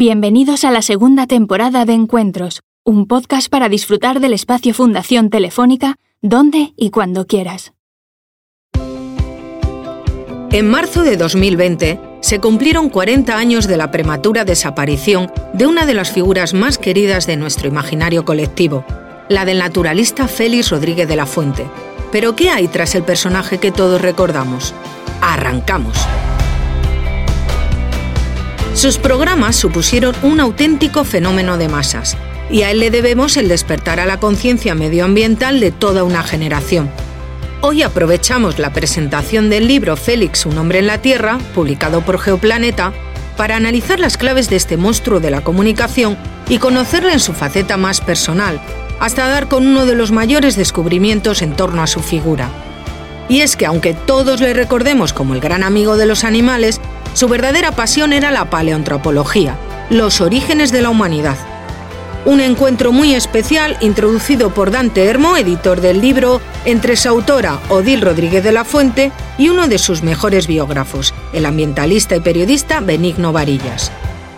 Bienvenidos a la segunda temporada de Encuentros, un podcast para disfrutar del espacio Fundación Telefónica, donde y cuando quieras. En marzo de 2020 se cumplieron 40 años de la prematura desaparición de una de las figuras más queridas de nuestro imaginario colectivo, la del naturalista Félix Rodríguez de la Fuente. Pero ¿qué hay tras el personaje que todos recordamos? Arrancamos. Sus programas supusieron un auténtico fenómeno de masas, y a él le debemos el despertar a la conciencia medioambiental de toda una generación. Hoy aprovechamos la presentación del libro Félix, un hombre en la Tierra, publicado por Geoplaneta, para analizar las claves de este monstruo de la comunicación y conocerle en su faceta más personal, hasta dar con uno de los mayores descubrimientos en torno a su figura. Y es que aunque todos le recordemos como el gran amigo de los animales, su verdadera pasión era la paleoantropología, los orígenes de la humanidad. Un encuentro muy especial introducido por Dante Hermo, editor del libro, entre su autora, Odil Rodríguez de la Fuente, y uno de sus mejores biógrafos, el ambientalista y periodista Benigno Varillas.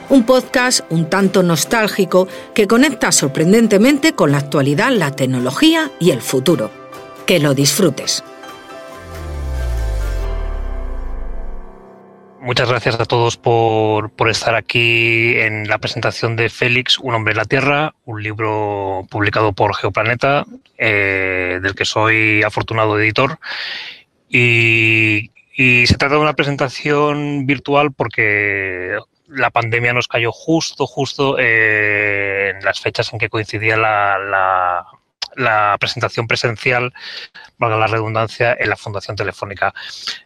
Un podcast un tanto nostálgico que conecta sorprendentemente con la actualidad, la tecnología y el futuro. Que lo disfrutes. Muchas gracias a todos por, estar aquí en la presentación de Félix, Un hombre en la Tierra, un libro publicado por Geoplaneta, eh, del que soy afortunado editor. Y, se trata de una presentación virtual porque la pandemia nos cayó justo, justo eh, en las fechas en que coincidía la presentación presencial, valga la redundancia, en la Fundación Telefónica.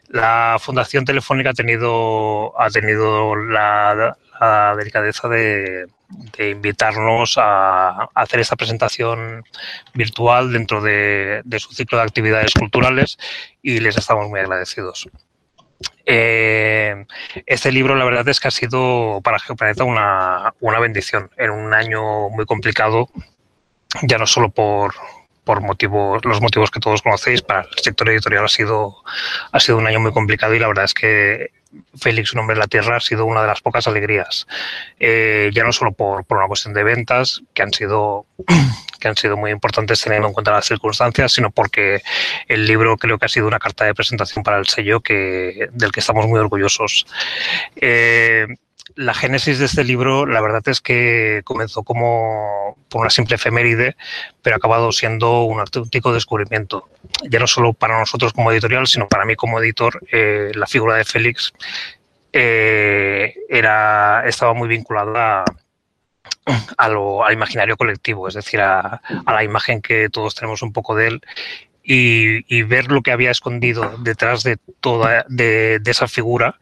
La Fundación Telefónica ha tenido, ha tenido la, delicadeza de, invitarnos a, hacer esta presentación virtual dentro de, su ciclo de actividades culturales y les estamos muy agradecidos. Eh, este libro, la verdad es que ha sido para Geoplaneta una, una bendición en un año muy complicado ya no solo por, por motivos, los motivos que todos conocéis, para el sector editorial ha sido, ha sido un año muy complicado y la verdad es que Félix, un hombre en la tierra, ha sido una de las pocas alegrías. Eh, ya no solo por, por, una cuestión de ventas, que han sido que han sido muy importantes teniendo en cuenta las circunstancias, sino porque el libro creo que ha sido una carta de presentación para el sello que, del que estamos muy orgullosos. Eh, la génesis de este libro, la verdad es que comenzó como por una simple efeméride, pero ha acabado siendo un auténtico descubrimiento. Ya no solo para nosotros como editorial, sino para mí como editor, eh, la figura de Félix eh, era, estaba muy vinculada a, lo, al imaginario colectivo, es decir, a, la imagen que todos tenemos un poco de él y, ver lo que había escondido detrás de toda de esa figura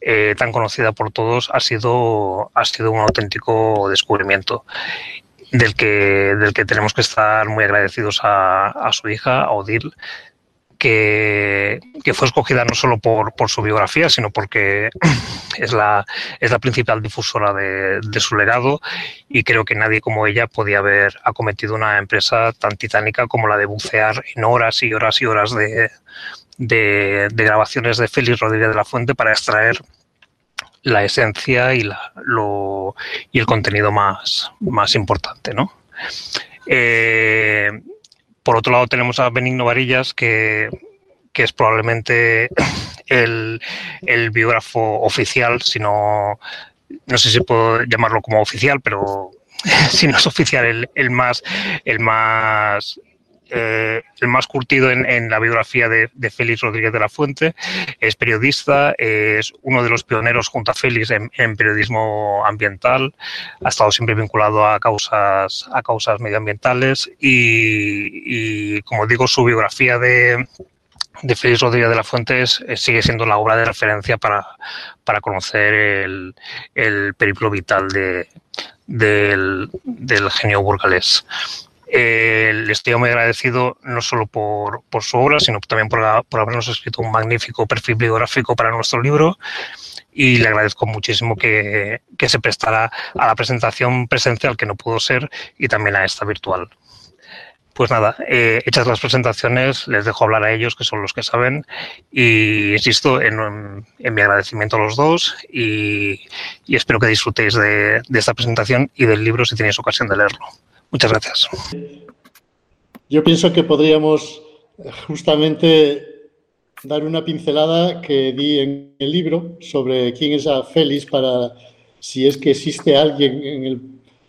eh, tan conocida por todos ha sido, ha sido un auténtico descubrimiento del que, del que tenemos que estar muy agradecidos a, su hija, a Odil, que, fue escogida no solo por, su biografía, sino porque es la, es la principal difusora de, su legado y creo que nadie como ella podía haber acometido una empresa tan titánica como la de bucear en horas y horas y horas de, de, grabaciones de Félix Rodríguez de la Fuente para extraer la esencia y, la, lo, y el contenido más, más importante. ¿no? Eh, por otro lado tenemos a Benigno Varillas, que, que es probablemente el, el, biógrafo oficial, si no, no sé si puedo llamarlo como oficial, pero si no es oficial, el, el más, el más eh, el más curtido en, la biografía de, Félix Rodríguez de la Fuente. Es periodista, es uno de los pioneros junto a Félix en, periodismo ambiental. Ha estado siempre vinculado a causas, a causas medioambientales y, como digo, su biografía de, Félix Rodríguez de la Fuente sigue siendo la obra de referencia para, conocer el, periplo vital del genio burgalés. Eh, le estoy muy agradecido no solo por, su obra, sino también por, habernos escrito un magnífico perfil biográfico para nuestro libro y le agradezco muchísimo que, se prestara a la presentación presencial que no pudo ser y también a esta virtual. Pues nada, eh, hechas las presentaciones, les dejo hablar a ellos, que son los que saben, y insisto en, mi agradecimiento a los dos y, espero que disfrutéis de, de esta presentación y del libro si tenéis ocasión de leerlo. Muchas gracias. Yo pienso que podríamos justamente dar una pincelada que di en el libro sobre quién es a Félix para si es que existe alguien en el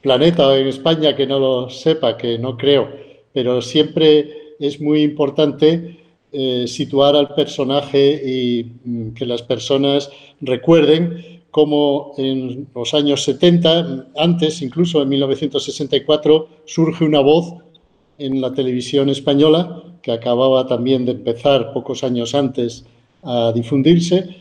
planeta o en España que no lo sepa, que no creo, pero siempre es muy importante eh, situar al personaje y mm, que las personas recuerden cómo en los años 70, antes incluso en 1964, surge una voz en la televisión española, que acababa también de empezar pocos años antes a difundirse,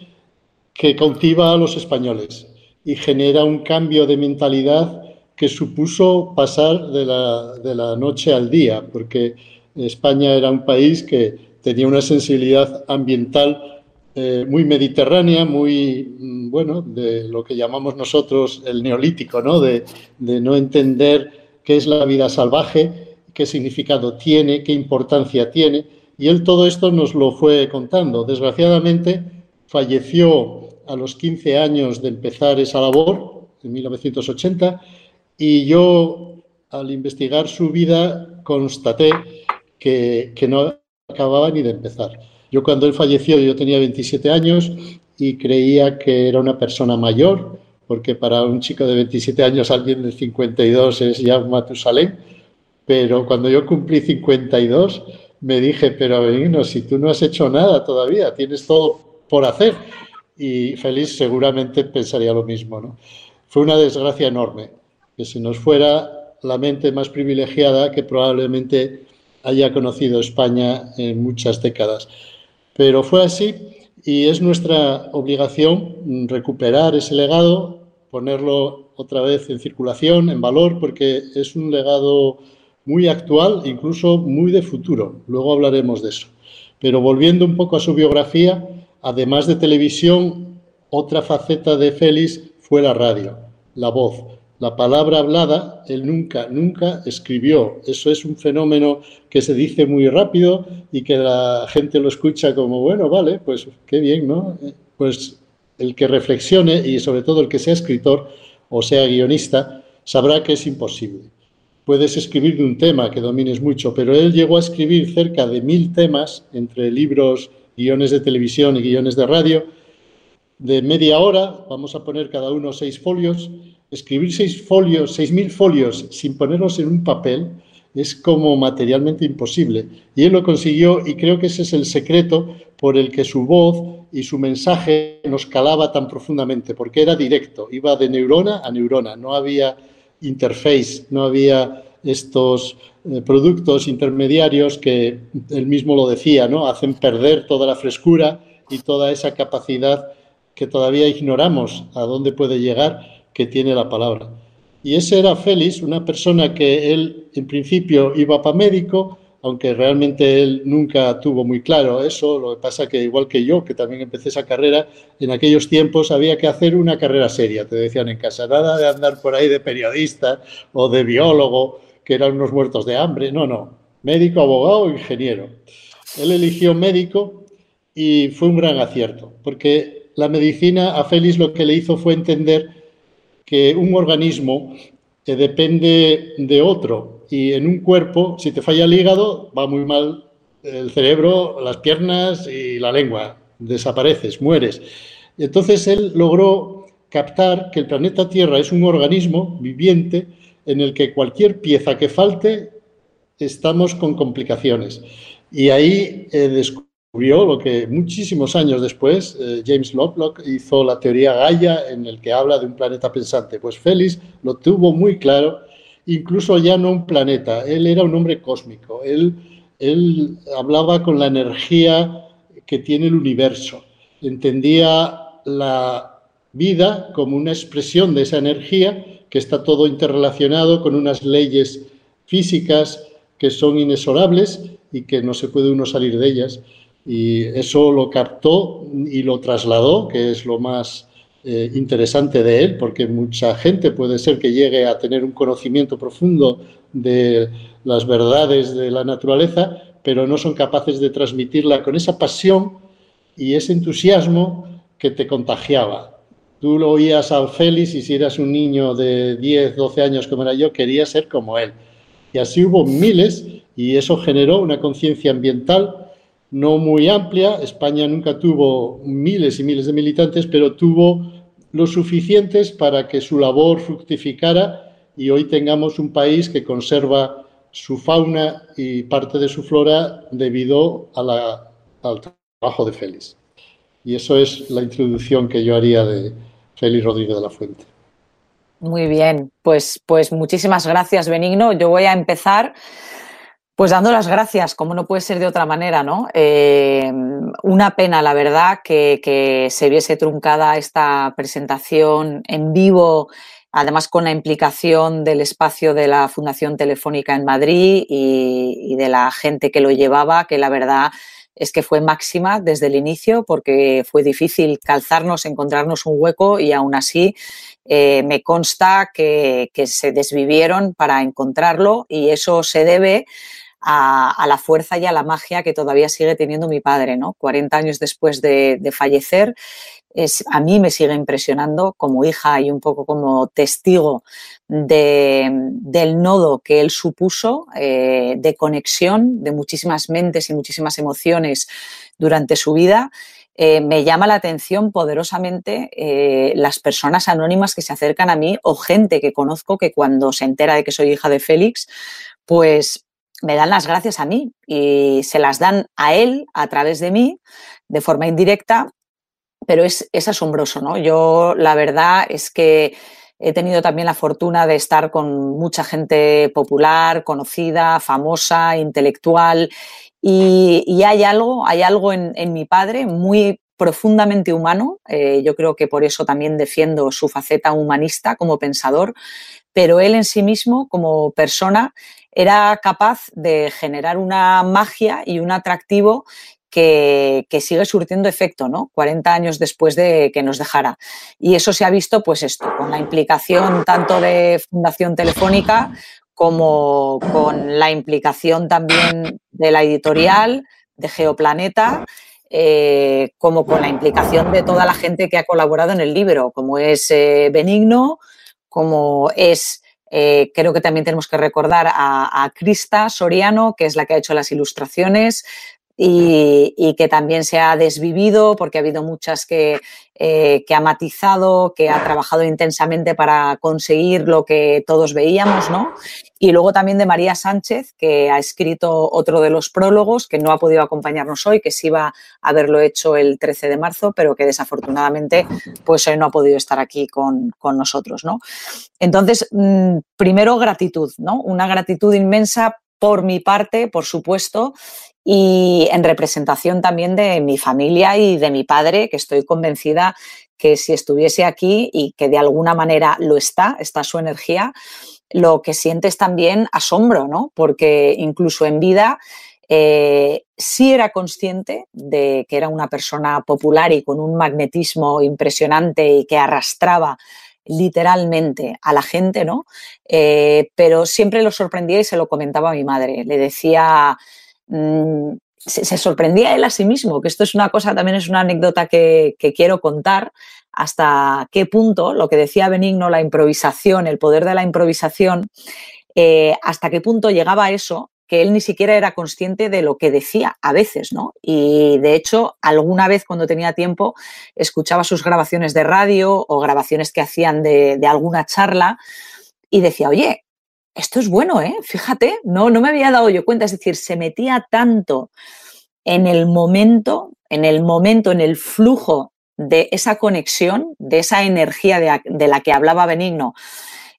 que cautiva a los españoles y genera un cambio de mentalidad que supuso pasar de la, de la noche al día, porque España era un país que tenía una sensibilidad ambiental eh, muy mediterránea, muy, mm, bueno, de lo que llamamos nosotros el neolítico, ¿no? De, no entender qué es la vida salvaje qué significado tiene, qué importancia tiene, y él todo esto nos lo fue contando. Desgraciadamente falleció a los 15 años de empezar esa labor, en 1980, y yo al investigar su vida constaté que no acababa ni de empezar. Yo cuando él falleció yo tenía 27 años y creía que era una persona mayor, porque para un chico de 27 años alguien de 52 es ya un Matusalén, pero cuando yo cumplí 52, me dije, pero Benigno, si tú no has hecho nada todavía, tienes todo por hacer. Y Félix seguramente pensaría lo mismo. ¿no? Fue una desgracia enorme que se nos fuera la mente más privilegiada que probablemente haya conocido España en muchas décadas. Pero fue así y es nuestra obligación recuperar ese legado, ponerlo otra vez en circulación, en valor, porque es un legado muy actual, incluso muy de futuro. Luego hablaremos de eso. Pero volviendo un poco a su biografía, además de televisión, otra faceta de Félix fue la radio, la voz. La palabra hablada, él nunca, nunca escribió. Eso es un fenómeno que se dice muy rápido y que la gente lo escucha como, bueno, vale, pues qué bien, ¿no? Pues el que reflexione y sobre todo el que sea escritor o sea guionista sabrá que es imposible puedes escribir de un tema que domines mucho, pero él llegó a escribir cerca de mil temas entre libros, guiones de televisión y guiones de radio, de media hora, vamos a poner cada uno seis folios, escribir seis folios, seis mil folios sin ponerlos en un papel es como materialmente imposible. Y él lo consiguió y creo que ese es el secreto por el que su voz y su mensaje nos calaba tan profundamente, porque era directo, iba de neurona a neurona, no había interface, no había estos eh, productos intermediarios que él mismo lo decía, ¿no? Hacen perder toda la frescura y toda esa capacidad que todavía ignoramos a dónde puede llegar tiene la palabra. Y ese era Félix, una persona que él en principio iba para médico, aunque realmente él nunca tuvo muy claro eso, lo que pasa que igual que yo, que también empecé esa carrera, en aquellos tiempos había que hacer una carrera seria, te decían en casa, nada de andar por ahí de periodista o de biólogo, que eran unos muertos de hambre, no, no, médico, abogado, ingeniero. Él eligió médico y fue un gran acierto, porque la medicina a Félix lo que le hizo fue entender que un organismo depende de otro y en un cuerpo, si te falla el hígado, va muy mal el cerebro, las piernas y la lengua. Desapareces, mueres. Entonces él logró captar que el planeta Tierra es un organismo viviente en el que cualquier pieza que falte estamos con complicaciones. Y ahí eh, lo que muchísimos años después eh, James Lovelock hizo la teoría Gaia en el que habla de un planeta pensante. Pues Félix lo tuvo muy claro incluso ya no un planeta, él era un hombre cósmico, él, él hablaba con la energía que tiene el universo, entendía la vida como una expresión de esa energía, que está todo interrelacionado con unas leyes físicas que son inexorables y que no se puede uno salir de ellas. Y eso lo captó y lo trasladó, que es lo más eh, interesante de él, porque mucha gente puede ser que llegue a tener un conocimiento profundo de las verdades de la naturaleza, pero no son capaces de transmitirla con esa pasión y ese entusiasmo que te contagiaba. Tú lo oías a Félix y si eras un niño de 10, 12 años como era yo, querías ser como él. Y así hubo miles y eso generó una conciencia ambiental no muy amplia. España nunca tuvo miles y miles de militantes, pero tuvo lo suficientes para que su labor fructificara y hoy tengamos un país que conserva su fauna y parte de su flora debido al trabajo de Félix. Y eso es la introducción que yo haría de Félix Rodríguez de la Fuente. Muy bien, pues, pues muchísimas gracias, Benigno. Yo voy a empezar pues dando las gracias, como no puede ser de otra manera, ¿no? Eh, una pena, la verdad, que, se viese truncada esta presentación en vivo, además con la implicación del espacio de la Fundación Telefónica en Madrid y, de la gente que lo llevaba, que la verdad es que fue máxima desde el inicio porque fue difícil calzarnos, encontrarnos un hueco y aún así eh, me consta que, que, se desvivieron para encontrarlo y eso se debe a, la fuerza y a la magia que todavía sigue teniendo mi padre, ¿no? 40 años después de, fallecer, a mí me sigue impresionando como hija y un poco como testigo del nodo que él supuso eh, de conexión de muchísimas mentes y muchísimas emociones durante su vida. Eh, me llama la atención poderosamente eh, las personas anónimas que se acercan a mí o gente que conozco que cuando se entera de que soy hija de Félix, pues me dan las gracias a mí y se las dan a él a través de mí de forma indirecta, pero es, es asombroso, ¿no? Yo la verdad es que he tenido también la fortuna de estar con mucha gente popular, conocida, famosa, intelectual y, hay algo, hay algo en, mi padre muy profundamente humano. Eh, yo creo que por eso también defiendo su faceta humanista como pensador, pero él en sí mismo, como persona, era capaz de generar una magia y un atractivo que, sigue surtiendo efecto, ¿no? 40 años después de que nos dejara. Y eso se ha visto, pues esto, con la implicación tanto de Fundación Telefónica como con la implicación también de la editorial, de Geoplaneta, eh, como con la implicación de toda la gente que ha colaborado en el libro, como es eh, Benigno, como es eh, creo que también tenemos que recordar a, a, Krista Soriano, que es la que ha hecho las ilustraciones, y, que también se ha desvivido porque ha habido muchas que, eh, que ha matizado, que ha trabajado intensamente para conseguir lo que todos veíamos, ¿no? Y luego también de María Sánchez, que ha escrito otro de los prólogos, que no ha podido acompañarnos hoy, que sí iba a haberlo hecho el 13 de marzo, pero que desafortunadamente pues hoy no ha podido estar aquí con, con nosotros, ¿no? Entonces, mm, primero gratitud, ¿no? Una gratitud inmensa por mi parte, por supuesto, y en representación también de mi familia y de mi padre, que estoy convencida que si estuviese aquí y que de alguna manera lo está, está su energía, lo que sientes también asombro, ¿no? Porque incluso en vida eh, sí era consciente de que era una persona popular y con un magnetismo impresionante y que arrastraba literalmente a la gente, ¿no? Eh, pero siempre lo sorprendía y se lo comentaba a mi madre. Le decía, Mm, se, sorprendía él a sí mismo, que esto es una cosa, también es una anécdota que, quiero contar, hasta qué punto, lo que decía Benigno, la improvisación, el poder de la improvisación, eh, hasta qué punto llegaba eso que él ni siquiera era consciente de lo que decía a veces, ¿no? Y de hecho, alguna vez cuando tenía tiempo, escuchaba sus grabaciones de radio o grabaciones que hacían de, de alguna charla y decía, oye, esto es bueno, ¿eh? Fíjate, no, no me había dado yo cuenta, es decir, se metía tanto en el momento, en el momento, en el flujo de esa conexión, de esa energía de, la que hablaba Benigno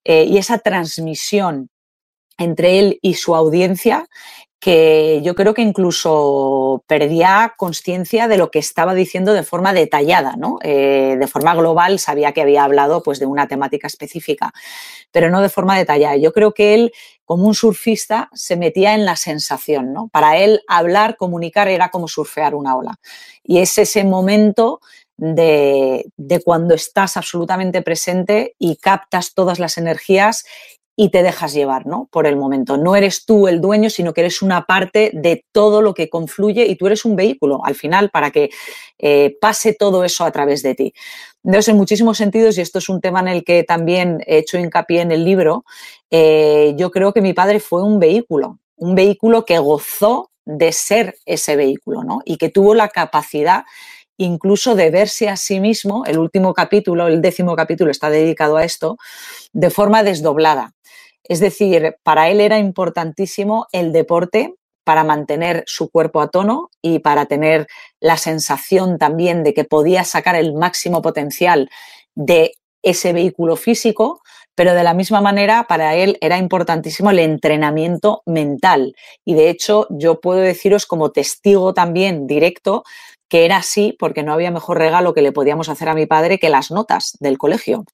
eh, y esa transmisión entre él y su audiencia, que yo creo que incluso perdía conciencia de lo que estaba diciendo de forma detallada, ¿no? Eh, de forma global sabía que había hablado pues, de una temática específica, pero no de forma detallada. Yo creo que él, como un surfista, se metía en la sensación, ¿no? Para él hablar, comunicar era como surfear una ola. Y es ese momento de, de cuando estás absolutamente presente y captas todas las energías y te dejas llevar, ¿no? Por el momento. No eres tú el dueño, sino que eres una parte de todo lo que confluye y tú eres un vehículo al final para que eh, pase todo eso a través de ti. Entonces, en muchísimos sentidos, y esto es un tema en el que también he hecho hincapié en el libro, eh, yo creo que mi padre fue un vehículo, un vehículo que gozó de ser ese vehículo, ¿no? Y que tuvo la capacidad incluso de verse a sí mismo, el último capítulo, el décimo capítulo está dedicado a esto, de forma desdoblada. Es decir, para él era importantísimo el deporte para mantener su cuerpo a tono y para tener la sensación también de que podía sacar el máximo potencial de ese vehículo físico, pero de la misma manera para él era importantísimo el entrenamiento mental. Y de hecho yo puedo deciros como testigo también directo que era así porque no había mejor regalo que le podíamos hacer a mi padre que las notas del colegio.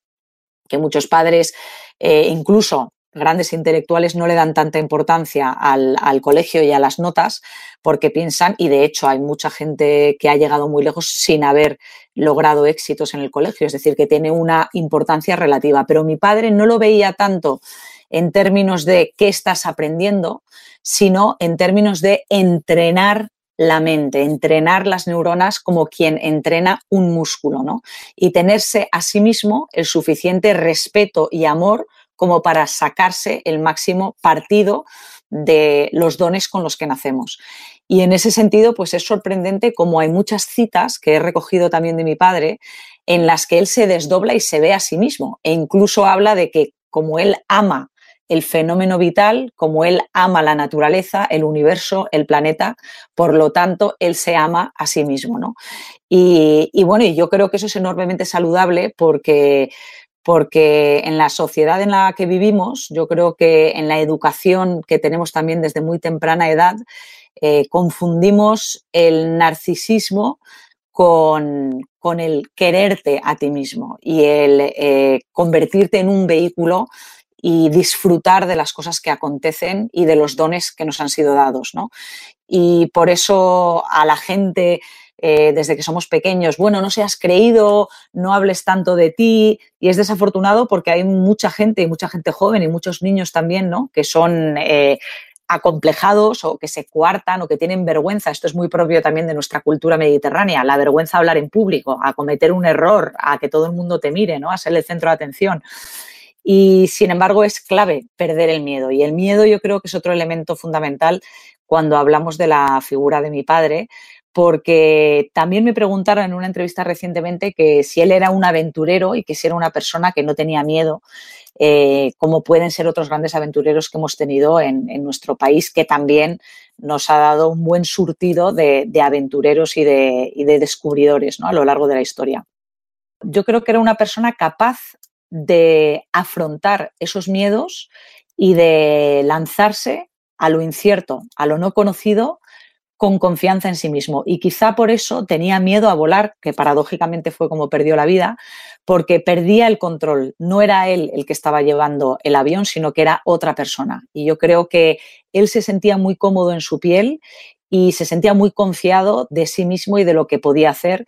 Que muchos padres, eh, incluso grandes intelectuales no le dan tanta importancia al, colegio y a las notas porque piensan, y de hecho hay mucha gente que ha llegado muy lejos sin haber logrado éxitos en el colegio, es decir, que tiene una importancia relativa. Pero mi padre no lo veía tanto en términos de qué estás aprendiendo, sino en términos de entrenar la mente, entrenar las neuronas como quien entrena un músculo, ¿no? Y tenerse a sí mismo el suficiente respeto y amor como para sacarse el máximo partido de los dones con los que nacemos. Y en ese sentido, pues es sorprendente como hay muchas citas que he recogido también de mi padre en las que él se desdobla y se ve a sí mismo e incluso habla de que como él ama el fenómeno vital, como él ama la naturaleza, el universo, el planeta, por lo tanto, él se ama a sí mismo, ¿no? Y, y bueno, yo creo que eso es enormemente saludable porque porque en la sociedad en la que vivimos, yo creo que en la educación que tenemos también desde muy temprana edad, eh, confundimos el narcisismo con, el quererte a ti mismo y el eh, convertirte en un vehículo y disfrutar de las cosas que acontecen y de los dones que nos han sido dados. ¿no? Y por eso a la gente eh, desde que somos pequeños, bueno, no seas creído, no hables tanto de ti, y es desafortunado porque hay mucha gente, y mucha gente joven y muchos niños también, ¿no? Que son eh, acomplejados o que se cuartan o que tienen vergüenza. Esto es muy propio también de nuestra cultura mediterránea, la vergüenza a hablar en público, a cometer un error, a que todo el mundo te mire, ¿no? A ser el centro de atención. Y sin embargo es clave perder el miedo. Y el miedo yo creo que es otro elemento fundamental cuando hablamos de la figura de mi padre, porque también me preguntaron en una entrevista recientemente que si él era un aventurero y que si era una persona que no tenía miedo, eh, como pueden ser otros grandes aventureros que hemos tenido en, nuestro país, que también nos ha dado un buen surtido de, aventureros y de, descubridores a lo largo de la historia. Yo creo que era una persona capaz de afrontar esos miedos y de lanzarse a lo incierto, a lo no conocido, con confianza en sí mismo. Y quizá por eso tenía miedo a volar, que paradójicamente fue como perdió la vida, porque perdía el control. No era él el que estaba llevando el avión, sino que era otra persona. Y yo creo que él se sentía muy cómodo en su piel y se sentía muy confiado de sí mismo y de lo que podía hacer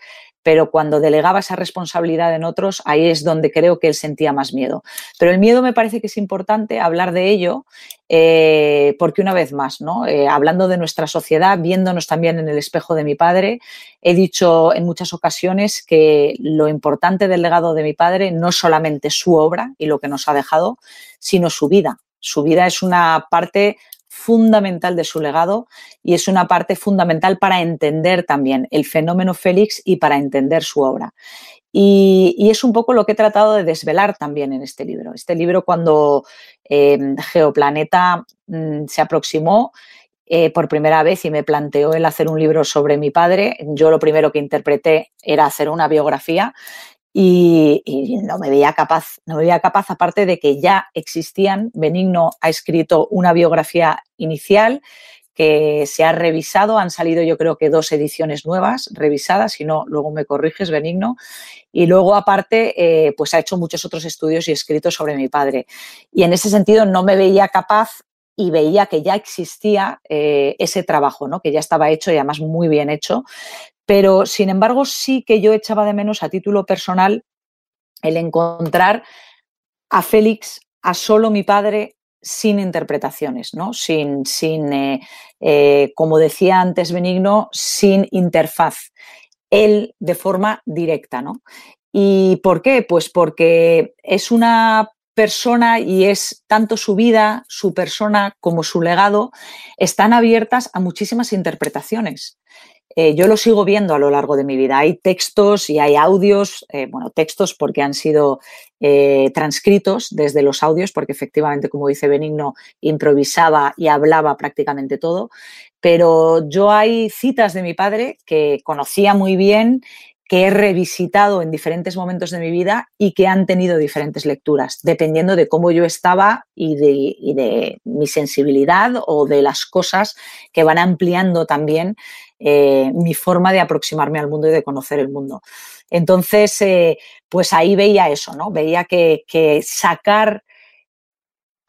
pero cuando delegaba esa responsabilidad en otros, ahí es donde creo que él sentía más miedo. Pero el miedo me parece que es importante hablar de ello, eh, porque una vez más, ¿no? Eh, hablando de nuestra sociedad, viéndonos también en el espejo de mi padre, he dicho en muchas ocasiones que lo importante del legado de mi padre no solamente su obra y lo que nos ha dejado, sino su vida. Su vida es una parte fundamental de su legado y es una parte fundamental para entender también el fenómeno Félix y para entender su obra. Y, es un poco lo que he tratado de desvelar también en este libro. Este libro cuando em, Geoplaneta mm, se aproximó eh, por primera vez y me planteó el hacer un libro sobre mi padre, yo lo primero que interpreté era hacer una biografía y, no me veía capaz, no me veía capaz, aparte de que ya existían, Benigno ha escrito una biografía inicial que se ha revisado, han salido yo creo que dos ediciones nuevas revisadas, si no, luego me corriges, Benigno, y luego aparte, eh, pues ha hecho muchos otros estudios y escritos sobre mi padre. Y en ese sentido no me veía capaz y veía que ya existía eh, ese trabajo, ¿no? que ya estaba hecho y además muy bien hecho. Pero, sin embargo, sí que yo echaba de menos a título personal el encontrar a Félix, a solo mi padre, sin interpretaciones, ¿no? Sin, sin eh, eh, como decía antes Benigno, sin interfaz. Él de forma directa, ¿no? ¿Y por qué? Pues porque es una persona y es tanto su vida, su persona como su legado, están abiertas a muchísimas interpretaciones. Eh, yo lo sigo viendo a lo largo de mi vida. Hay textos y hay audios, eh, bueno, textos porque han sido eh, transcritos desde los audios, porque efectivamente, como dice Benigno, improvisaba y hablaba prácticamente todo. Pero yo hay citas de mi padre que conocía muy bien que he revisitado en diferentes momentos de mi vida y que han tenido diferentes lecturas, dependiendo de cómo yo estaba y de, mi sensibilidad o de las cosas que van ampliando también eh, mi forma de aproximarme al mundo y de conocer el mundo. Entonces, eh, pues ahí veía eso, ¿no? Veía que, que sacar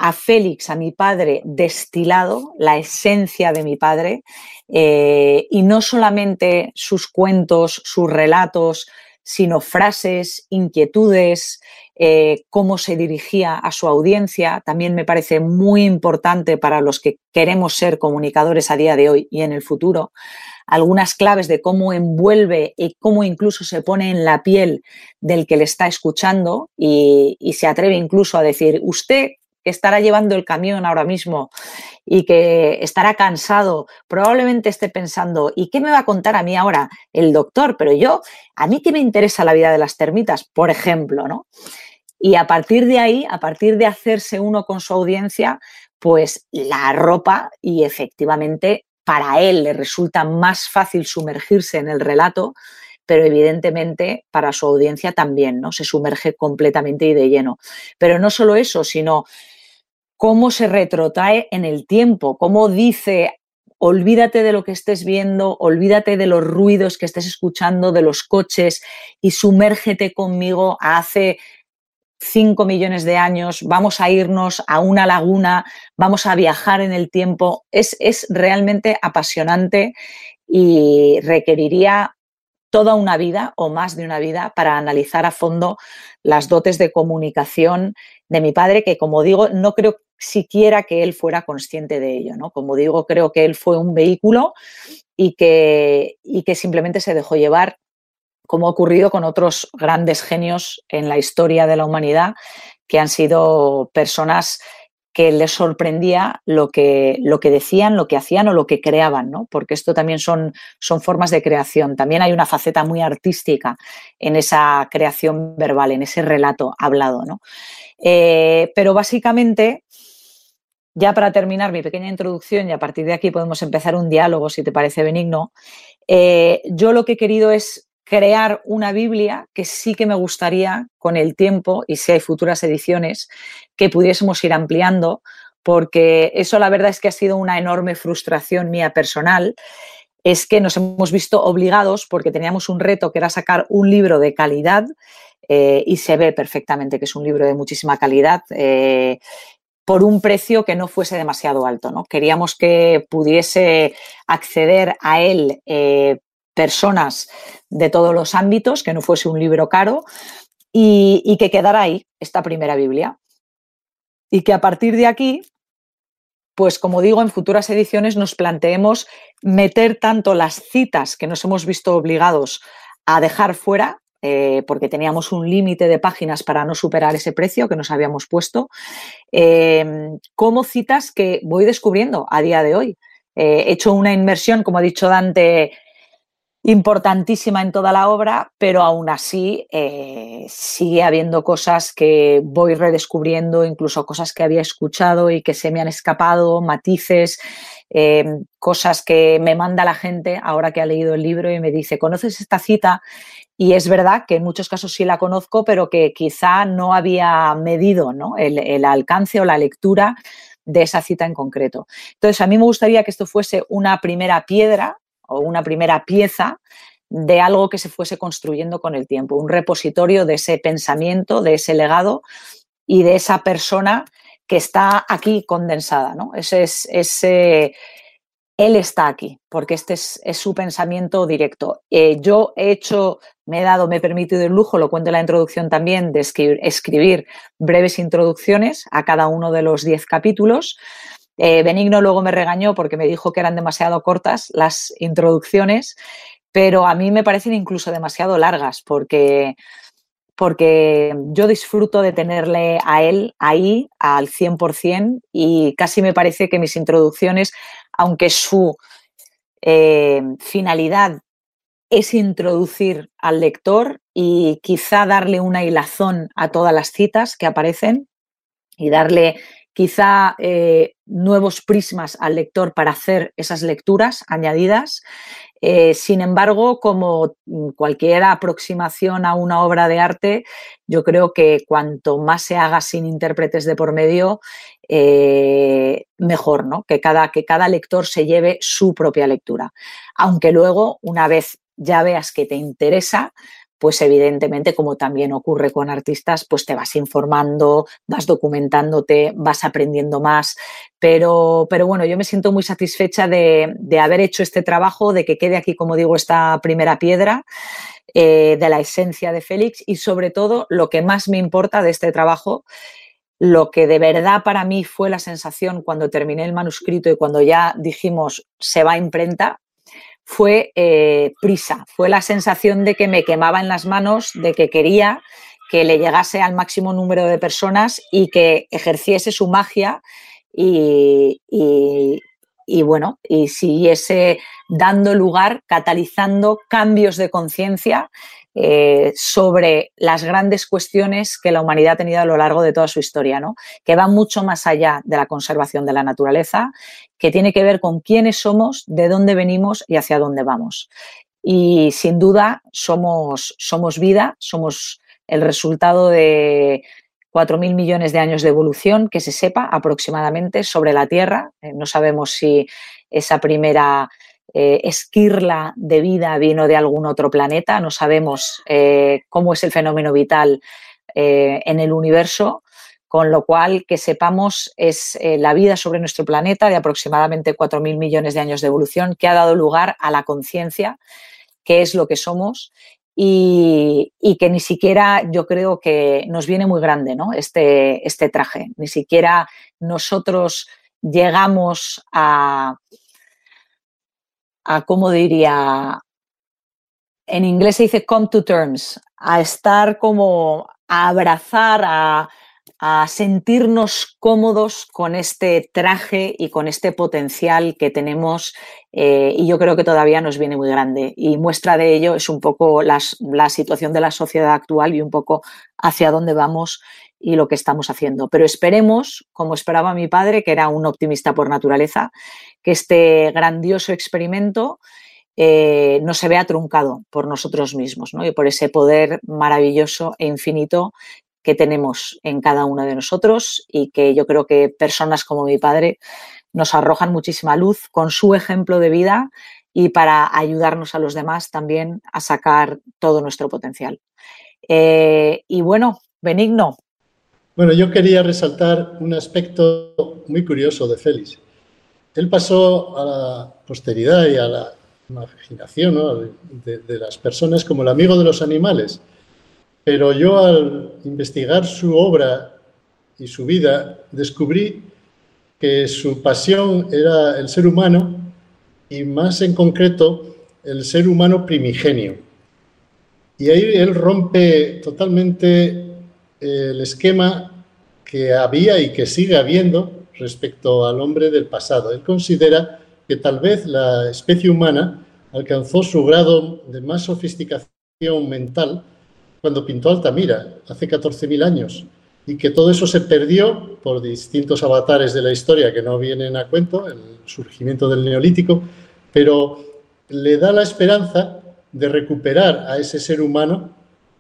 a Félix, a mi padre, destilado, la esencia de mi padre, eh, y no solamente sus cuentos, sus relatos, sino frases, inquietudes, eh, cómo se dirigía a su audiencia. También me parece muy importante para los que queremos ser comunicadores a día de hoy y en el futuro. Algunas claves de cómo envuelve y cómo incluso se pone en la piel del que le está escuchando y, y se atreve incluso a decir, usted que estará llevando el camión ahora mismo y que estará cansado, probablemente esté pensando, ¿y qué me va a contar a mí ahora el doctor? Pero yo, ¿a mí qué me interesa la vida de las termitas? Por ejemplo, ¿no? Y a partir de ahí, a partir de hacerse uno con su audiencia, pues la ropa y efectivamente para él le resulta más fácil sumergirse en el relato pero evidentemente para su audiencia también, ¿no? Se sumerge completamente y de lleno. Pero no solo eso, sino cómo se retrotrae en el tiempo, cómo dice, olvídate de lo que estés viendo, olvídate de los ruidos que estés escuchando, de los coches y sumérgete conmigo hace 5 millones de años, vamos a irnos a una laguna, vamos a viajar en el tiempo. Es, es realmente apasionante y requeriría toda una vida o más de una vida para analizar a fondo las dotes de comunicación de mi padre, que como digo, no creo siquiera que él fuera consciente de ello, ¿no? Como digo, creo que él fue un vehículo y que, y que simplemente se dejó llevar, como ha ocurrido con otros grandes genios en la historia de la humanidad, que han sido personas que les sorprendía lo que, lo que decían, lo que hacían o lo que creaban, ¿no? Porque esto también son, son formas de creación. También hay una faceta muy artística en esa creación verbal, en ese relato hablado, ¿no? Eh, pero básicamente, ya para terminar mi pequeña introducción y a partir de aquí podemos empezar un diálogo, si te parece benigno, eh, yo lo que he querido es crear una Biblia que sí que me gustaría con el tiempo y si hay futuras ediciones que pudiésemos ir ampliando, porque eso la verdad es que ha sido una enorme frustración mía personal, es que nos hemos visto obligados porque teníamos un reto que era sacar un libro de calidad eh, y se ve perfectamente que es un libro de muchísima calidad. Eh, por un precio que no fuese demasiado alto. ¿no? Queríamos que pudiese acceder a él eh, personas de todos los ámbitos, que no fuese un libro caro y, que quedara ahí esta primera Biblia. Y que a partir de aquí, pues como digo, en futuras ediciones nos planteemos meter tanto las citas que nos hemos visto obligados a dejar fuera, eh, porque teníamos un límite de páginas para no superar ese precio que nos habíamos puesto, eh, como citas que voy descubriendo a día de hoy. Eh, he hecho una inmersión, como ha dicho Dante, importantísima en toda la obra, pero aún así eh, sigue habiendo cosas que voy redescubriendo, incluso cosas que había escuchado y que se me han escapado, matices, eh, cosas que me manda la gente ahora que ha leído el libro y me dice, ¿conoces esta cita? Y es verdad que en muchos casos sí la conozco, pero que quizá no había medido El, el alcance o la lectura de esa cita en concreto. Entonces, a mí me gustaría que esto fuese una primera piedra o una primera pieza de algo que se fuese construyendo con el tiempo, un repositorio de ese pensamiento, de ese legado y de esa persona que está aquí condensada, ¿no? Ese es, ese, él está aquí, porque este es, su pensamiento directo. Eh, yo he hecho, me he dado, me he permitido el lujo, lo cuento en la introducción también, de escribir, breves introducciones a cada uno de los diez capítulos. Eh, Benigno luego me regañó porque me dijo que eran demasiado cortas las introducciones, pero a mí me parecen incluso demasiado largas porque porque yo disfruto de tenerle a él ahí al 100% y casi me parece que mis introducciones, aunque su eh, finalidad es introducir al lector y quizá darle una hilazón a todas las citas que aparecen y darle quizá eh, nuevos prismas al lector para hacer esas lecturas añadidas. Eh, sin embargo, como cualquier aproximación a una obra de arte, yo creo que cuanto más se haga sin intérpretes de por medio, eh, mejor, ¿no? Que cada, que cada lector se lleve su propia lectura. Aunque luego, una vez ya veas que te interesa, pues evidentemente, como también ocurre con artistas, pues te vas informando, vas documentándote, vas aprendiendo más. Pero, pero bueno, yo me siento muy satisfecha de, haber hecho este trabajo, de que quede aquí, como digo, esta primera piedra. Eh, de la esencia de Félix y sobre todo lo que más me importa de este trabajo lo que de verdad para mí fue la sensación cuando terminé el manuscrito y cuando ya dijimos se va a imprenta, fue eh, prisa, fue la sensación de que me quemaba en las manos, de que quería que le llegase al máximo número de personas y que ejerciese su magia y, y bueno, y siguiese dando lugar, catalizando cambios de conciencia eh, sobre las grandes cuestiones que la humanidad ha tenido a lo largo de toda su historia, ¿no? que va mucho más allá de la conservación de la naturaleza, que tiene que ver con quiénes somos, de dónde venimos y hacia dónde vamos. Y sin duda somos, somos vida, somos el resultado de 4.000 millones de años de evolución, que se sepa aproximadamente sobre la Tierra. Eh, no sabemos si esa primera eh, esquirla de vida vino de algún otro planeta, no sabemos eh, cómo es el fenómeno vital eh, en el universo, con lo cual que sepamos es la vida sobre nuestro planeta de aproximadamente 4.000 millones de años de evolución que ha dado lugar a la conciencia, que es lo que somos y, que ni siquiera yo creo que nos viene muy grande ¿no? este, este traje, ni siquiera nosotros llegamos a, a, ¿cómo diría? En inglés se dice come to terms, a estar como a abrazar, a, sentirnos cómodos con este traje y con este potencial que tenemos eh, y yo creo que todavía nos viene muy grande. Y muestra de ello es un poco la situación de la sociedad actual y un poco hacia dónde vamos y lo que estamos haciendo. Pero esperemos, como esperaba mi padre, que era un optimista por naturaleza, que este grandioso experimento eh, no se vea truncado por nosotros mismos y por ese poder maravilloso e infinito que tenemos en cada uno de nosotros y que yo creo que personas como mi padre nos arrojan muchísima luz con su ejemplo de vida y para ayudarnos a los demás también a sacar todo nuestro potencial. Eh, y bueno, Benigno, bueno, yo quería resaltar un aspecto muy curioso de Félix. Él pasó a la posteridad y a la imaginación de, las personas como el amigo de los animales. Pero yo al investigar su obra y su vida descubrí que su pasión era el ser humano y más en concreto el ser humano primigenio. Y ahí él rompe totalmente el esquema que había y que sigue habiendo respecto al hombre del pasado. Él considera que tal vez la especie humana alcanzó su grado de más sofisticación mental cuando pintó Altamira, hace 14.000 años, y que todo eso se perdió por distintos avatares de la historia que no vienen a cuento, el surgimiento del neolítico, pero le da la esperanza de recuperar a ese ser humano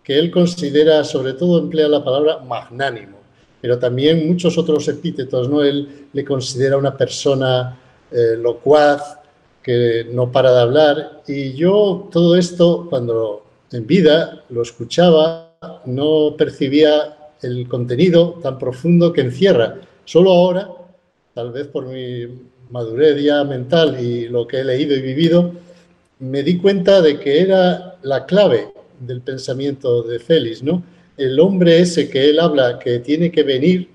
que él considera, sobre todo emplea la palabra magnánimo pero también muchos otros epítetos, ¿no? Él le considera una persona eh, locuaz, que no para de hablar, y yo todo esto, cuando en vida lo escuchaba, no percibía el contenido tan profundo que encierra Solo ahora, tal vez por mi madurez ya mental y lo que he leído y vivido, me di cuenta de que era la clave del pensamiento de Félix, ¿no? El hombre ese que él habla, que tiene que venir,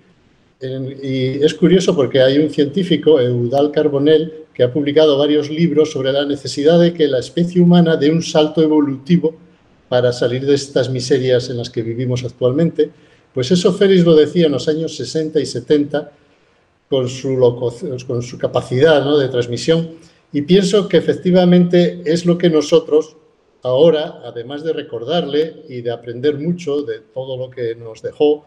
y es curioso porque hay un científico, Eudal Carbonell, que ha publicado varios libros sobre la necesidad de que la especie humana dé un salto evolutivo para salir de estas miserias en las que vivimos actualmente. Pues eso Félix lo decía en los años 60 y 70 con su, con su capacidad de transmisión y pienso que efectivamente es lo que nosotros ahora, además de recordarle y de aprender mucho de todo lo que nos dejó,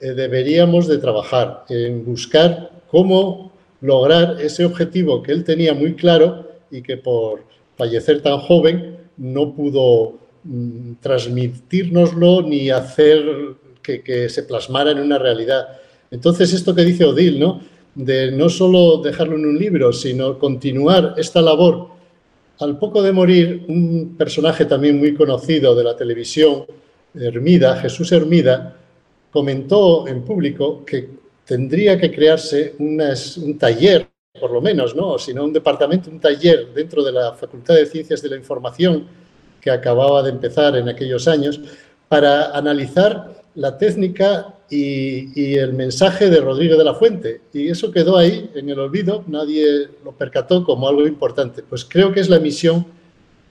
eh, deberíamos de trabajar en buscar cómo lograr ese objetivo que él tenía muy claro y que por fallecer tan joven no pudo mm, transmitirnoslo ni hacer que, que, se plasmara en una realidad. Entonces, esto que dice Odil, ¿no? De no solo dejarlo en un libro, sino continuar esta labor. Al poco de morir, un personaje también muy conocido de la televisión, Hermida, Jesús Hermida, comentó en público que tendría que crearse un taller, por lo menos, ¿no? O no un departamento, un taller dentro de la Facultad de Ciencias de la Información que acababa de empezar en aquellos años, para analizar la técnica y, el mensaje de Rodrigo de la Fuente. Y eso quedó ahí en el olvido, nadie lo percató como algo importante. Pues creo que es la misión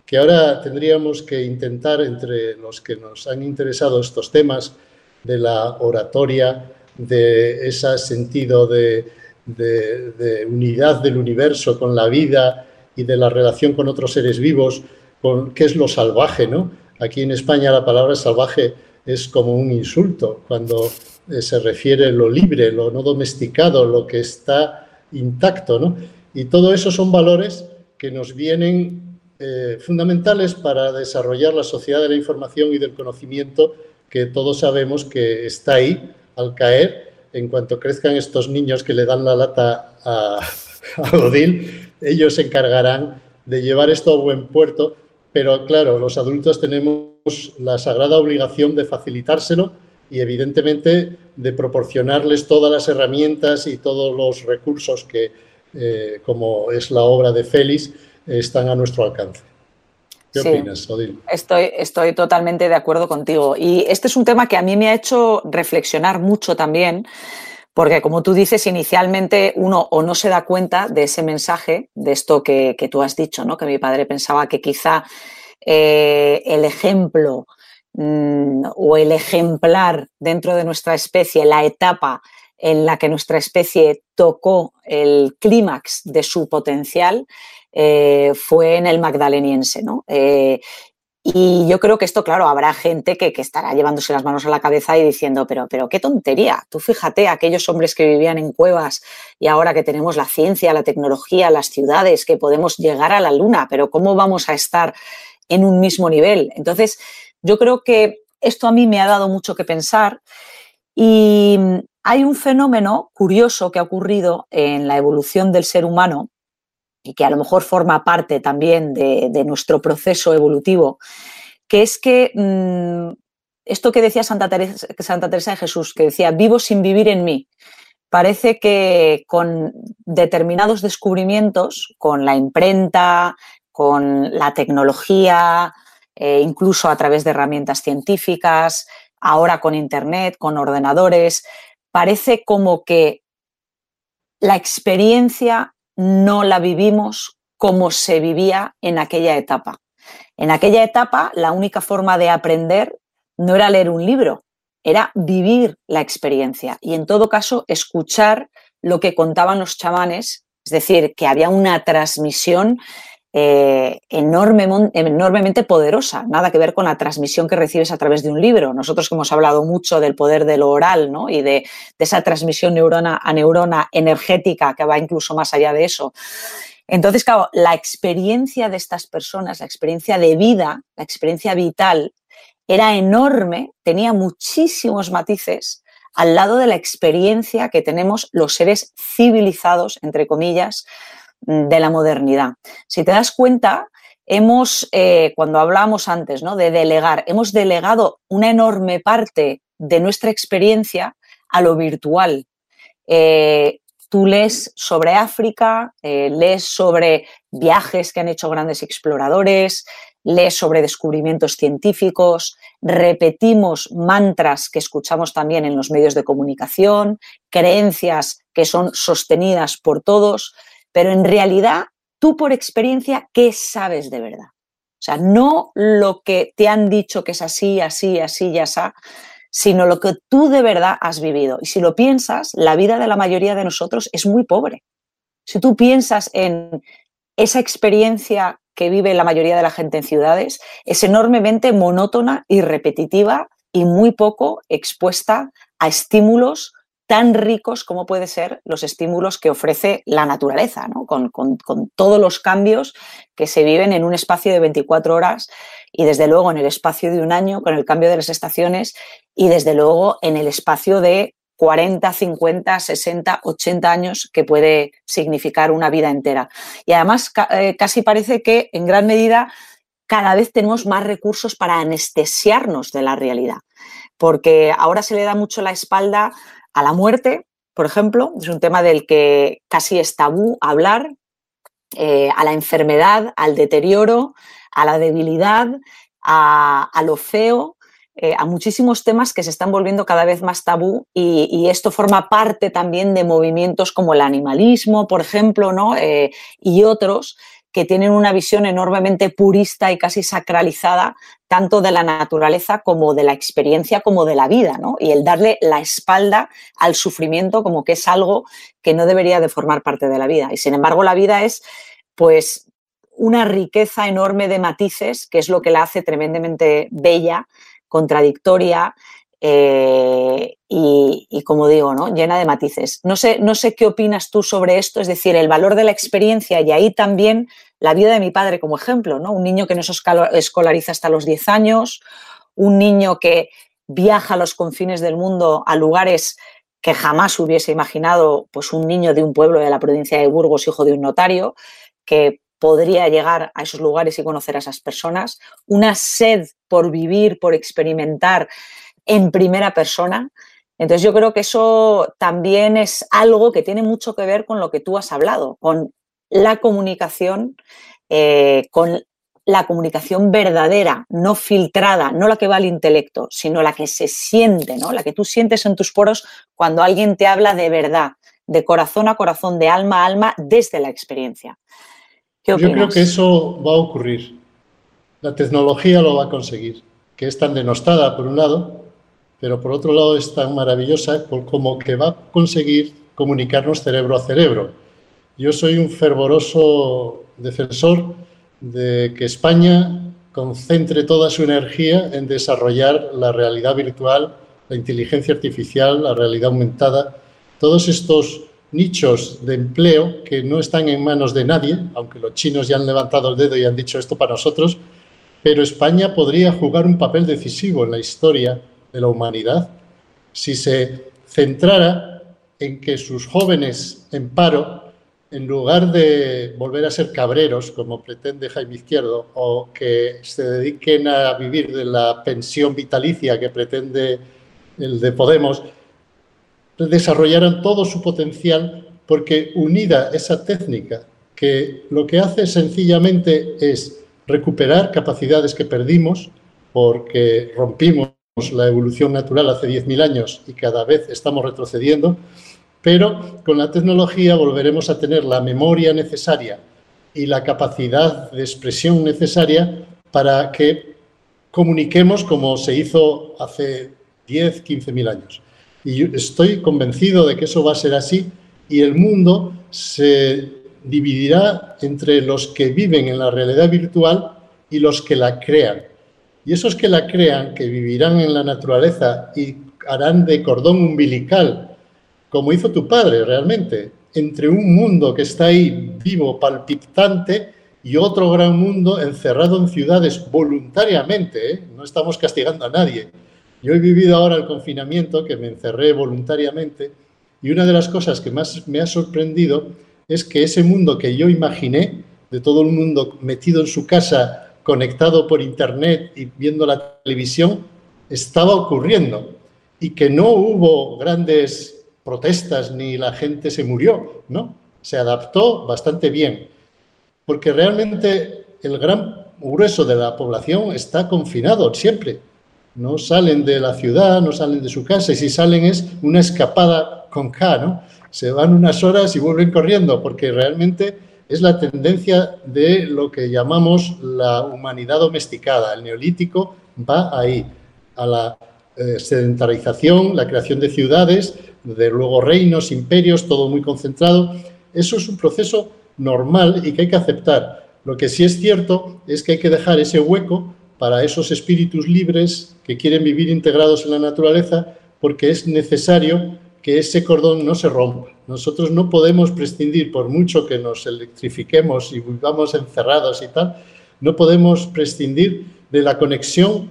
que ahora tendríamos que intentar entre los que nos han interesado estos temas de la oratoria, de ese sentido de, unidad del universo con la vida y de la relación con otros seres vivos, con qué es lo salvaje, ¿no? Aquí en España la palabra salvaje es como un insulto cuando eh, se refiere a lo libre, lo no domesticado, lo que está intacto, ¿no? Y todo eso son valores que nos vienen eh, fundamentales para desarrollar la sociedad de la información y del conocimiento que todos sabemos que está ahí al caer, en cuanto crezcan estos niños que le dan la lata a, Odil, ellos se encargarán de llevar esto a buen puerto, pero claro, los adultos tenemos la sagrada obligación de facilitárselo y evidentemente de proporcionarles todas las herramientas y todos los recursos que, eh, como es la obra de Félix, están a nuestro alcance. ¿Qué opinas, Odil? Estoy, estoy totalmente de acuerdo contigo. Y este es un tema que a mí me ha hecho reflexionar mucho también, porque como tú dices, inicialmente uno o no se da cuenta de ese mensaje, de esto que, tú has dicho, ¿no? que mi padre pensaba que quizá eh, el ejemplo mm, o el ejemplar dentro de nuestra especie, la etapa en la que nuestra especie tocó el clímax de su potencial, eh, fue en el magdaleniense, ¿no? Eh, y yo creo que esto, claro, habrá gente que, estará llevándose las manos a la cabeza y diciendo, pero, pero qué tontería. Tú fíjate, aquellos hombres que vivían en cuevas y ahora que tenemos la ciencia, la tecnología, las ciudades, que podemos llegar a la luna, pero ¿cómo vamos a estar en un mismo nivel? Entonces, yo creo que esto a mí me ha dado mucho que pensar y hay un fenómeno curioso que ha ocurrido en la evolución del ser humano y que a lo mejor forma parte también de, nuestro proceso evolutivo, que es que mm, esto que decía Santa Teresa, Santa Teresa de Jesús, que decía, vivo sin vivir en mí, parece que con determinados descubrimientos, con la imprenta, con la tecnología, eh, incluso a través de herramientas científicas, ahora con Internet, con ordenadores, parece como que la experiencia no la vivimos como se vivía en aquella etapa. En aquella etapa, la única forma de aprender no era leer un libro, era vivir la experiencia y, en todo caso, escuchar lo que contaban los chamanes, es decir, que había una transmisión eh, enormemente poderosa, nada que ver con la transmisión que recibes a través de un libro. Nosotros que hemos hablado mucho del poder de lo oral ¿no? y de, esa transmisión neurona a neurona energética que va incluso más allá de eso. Entonces, claro, la experiencia de estas personas, la experiencia de vida, la experiencia vital, era enorme, tenía muchísimos matices al lado de la experiencia que tenemos los seres civilizados, entre comillas, de la modernidad. Si te das cuenta, hemos, eh, cuando hablábamos antes ¿no? de delegar, hemos delegado una enorme parte de nuestra experiencia a lo virtual. eh, tú lees sobre África, eh, lees sobre viajes que han hecho grandes exploradores, lees sobre descubrimientos científicos, repetimos mantras que escuchamos también en los medios de comunicación, creencias que son sostenidas por todos, pero en realidad tú por experiencia, ¿qué sabes de verdad? O sea, no lo que te han dicho que es así, así, así, ya está, sino lo que tú de verdad has vivido. Y si lo piensas, la vida de la mayoría de nosotros es muy pobre. Si tú piensas en esa experiencia que vive la mayoría de la gente en ciudades, es enormemente monótona y repetitiva y muy poco expuesta a estímulos tan ricos como pueden ser los estímulos que ofrece la naturaleza, con, todos los cambios que se viven en un espacio de 24 horas y desde luego en el espacio de un año con el cambio de las estaciones y desde luego en el espacio de 40, 50, 60, 80 años que puede significar una vida entera. Y además eh, casi parece que en gran medida cada vez tenemos más recursos para anestesiarnos de la realidad, porque ahora se le da mucho la espalda a la muerte, por ejemplo, es un tema del que casi es tabú hablar, eh, a la enfermedad, al deterioro, a la debilidad, a, lo feo, eh, a muchísimos temas que se están volviendo cada vez más tabú y, esto forma parte también de movimientos como el animalismo, por ejemplo, ¿no? Eh, y otros que tienen una visión enormemente purista y casi sacralizada tanto de la naturaleza como de la experiencia como de la vida, ¿no? Y el darle la espalda al sufrimiento como que es algo que no debería de formar parte de la vida. Y sin embargo la vida es pues una riqueza enorme de matices que es lo que la hace tremendamente bella, contradictoria eh, y, como digo, ¿no? llena de matices. No sé, no sé qué opinas tú sobre esto, es decir, el valor de la experiencia y ahí también la vida de mi padre como ejemplo, ¿no? Un niño que no se escolariza hasta los 10 años, un niño que viaja a los confines del mundo a lugares que jamás hubiese imaginado pues un niño de un pueblo de la provincia de Burgos, hijo de un notario, que podría llegar a esos lugares y conocer a esas personas, una sed por vivir, por experimentar, en primera persona. Entonces yo creo que eso también es algo que tiene mucho que ver con lo que tú has hablado, con la comunicación, eh, con la comunicación verdadera, no filtrada, no la que va al intelecto, sino la que se siente, ¿no? la que tú sientes en tus poros cuando alguien te habla de verdad, de corazón a corazón, de alma a alma, desde la experiencia. Yo creo que eso va a ocurrir. La tecnología lo va a conseguir, que es tan denostada por un lado, pero por otro lado es tan maravillosa como que va a conseguir comunicarnos cerebro a cerebro. Yo soy un fervoroso defensor de que España concentre toda su energía en desarrollar la realidad virtual, la inteligencia artificial, la realidad aumentada, todos estos nichos de empleo que no están en manos de nadie, aunque los chinos ya han levantado el dedo y han dicho esto para nosotros, pero España podría jugar un papel decisivo en la historia de la humanidad si se centrara en que sus jóvenes en paro, en lugar de volver a ser cabreros, como pretende Jaime Izquierdo, o que se dediquen a vivir de la pensión vitalicia que pretende el de Podemos, desarrollaran todo su potencial porque unida esa técnica que lo que hace sencillamente es recuperar capacidades que perdimos porque rompimos la evolución natural hace 10.000 años y cada vez estamos retrocediendo, pero con la tecnología volveremos a tener la memoria necesaria y la capacidad de expresión necesaria para que comuniquemos como se hizo hace 10, 15.000 años. Y estoy convencido de que eso va a ser así y el mundo se dividirá entre los que viven en la realidad virtual y los que la crean. Y esos que la crean, que vivirán en la naturaleza y harán de cordón umbilical, como hizo tu padre realmente, entre un mundo que está ahí vivo, palpitante, y otro gran mundo encerrado en ciudades voluntariamente, ¿eh? no estamos castigando a nadie. Yo he vivido ahora el confinamiento, que me encerré voluntariamente, y una de las cosas que más me ha sorprendido es que ese mundo que yo imaginé, de todo el mundo metido en su casa conectado por internet y viendo la televisión estaba ocurriendo y que no hubo grandes protestas ni la gente se murió, ¿no? Se adaptó bastante bien, porque realmente el gran grueso de la población está confinado siempre. No salen de la ciudad, no salen de su casa, y si salen es una escapada con K, ¿no? Se van unas horas y vuelven corriendo, porque realmente es la tendencia de lo que llamamos la humanidad domesticada. El neolítico va ahí, a la eh, sedentarización, la creación de ciudades, de luego reinos, imperios, todo muy concentrado. Eso es un proceso normal y que hay que aceptar. Lo que sí es cierto es que hay que dejar ese hueco para esos espíritus libres que quieren vivir integrados en la naturaleza, porque es necesario que ese cordón no se rompa. Nosotros no podemos prescindir, por mucho que nos electrifiquemos y vivamos encerrados y tal, no podemos prescindir de la conexión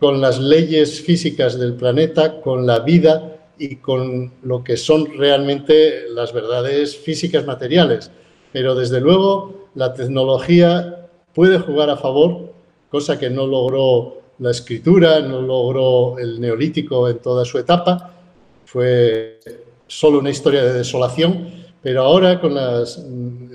con las leyes físicas del planeta, con la vida y con lo que son realmente las verdades físicas materiales. Pero desde luego la tecnología puede jugar a favor, cosa que no logró la escritura, no logró el neolítico en toda su etapa, fue solo una historia de desolación, pero ahora con la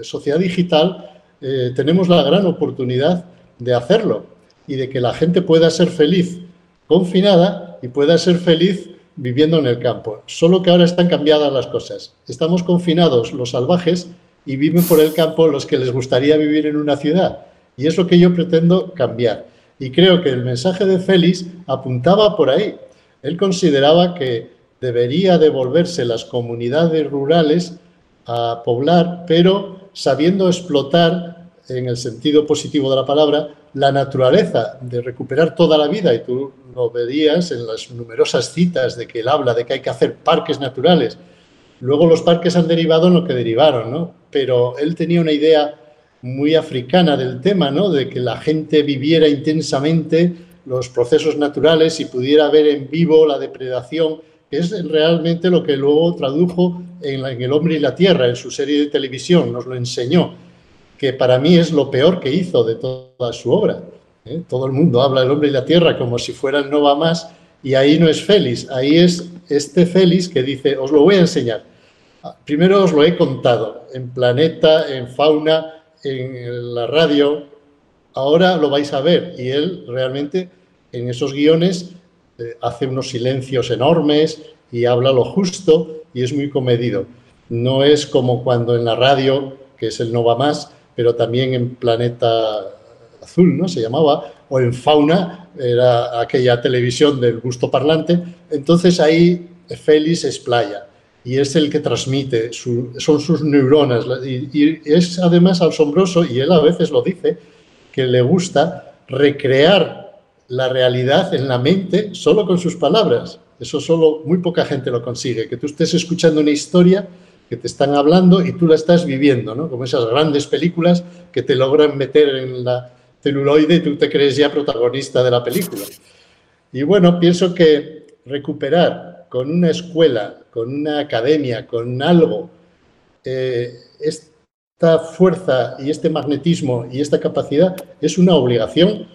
sociedad digital eh, tenemos la gran oportunidad de hacerlo y de que la gente pueda ser feliz confinada y pueda ser feliz viviendo en el campo. Solo que ahora están cambiadas las cosas. Estamos confinados los salvajes y viven por el campo los que les gustaría vivir en una ciudad. Y es lo que yo pretendo cambiar. Y creo que el mensaje de Félix apuntaba por ahí. Él consideraba que debería devolverse las comunidades rurales a poblar, pero sabiendo explotar, en el sentido positivo de la palabra, la naturaleza, de recuperar toda la vida, y tú lo verías en las numerosas citas de que él habla de que hay que hacer parques naturales. Luego los parques han derivado en lo que derivaron, ¿no? Pero él tenía una idea muy africana del tema, ¿no? De que la gente viviera intensamente los procesos naturales y pudiera ver en vivo la depredación, que es realmente lo que luego tradujo en, El hombre y la tierra, en su serie de televisión, nos lo enseñó que para mí es lo peor que hizo de toda su obra. ¿eh? Todo el mundo habla del hombre y la tierra como si fuera el no va más, y ahí no es Félix, ahí es este Félix que dice, os lo voy a enseñar. Primero os lo he contado, en Planeta, en Fauna, en la radio, ahora lo vais a ver, y él realmente en esos guiones hace unos silencios enormes y habla lo justo y es muy comedido. No es como cuando en la radio, que es el no va más, pero también en Planeta Azul, ¿no? Se llamaba, o en Fauna, era aquella televisión del gusto parlante. Entonces ahí Félix es playa y es el que transmite, son sus neuronas. Y, y, es además asombroso, y él a veces lo dice, que le gusta recrear la realidad en la mente solo con sus palabras. Eso solo muy poca gente lo consigue, que tú estés escuchando una historia que te están hablando y tú la estás viviendo, ¿no? Como esas grandes películas que te logran meter en la celuloide y tú te crees ya protagonista de la película. Y bueno, pienso que recuperar con una escuela, con una academia, con algo, eh, esta fuerza y este magnetismo y esta capacidad es una obligación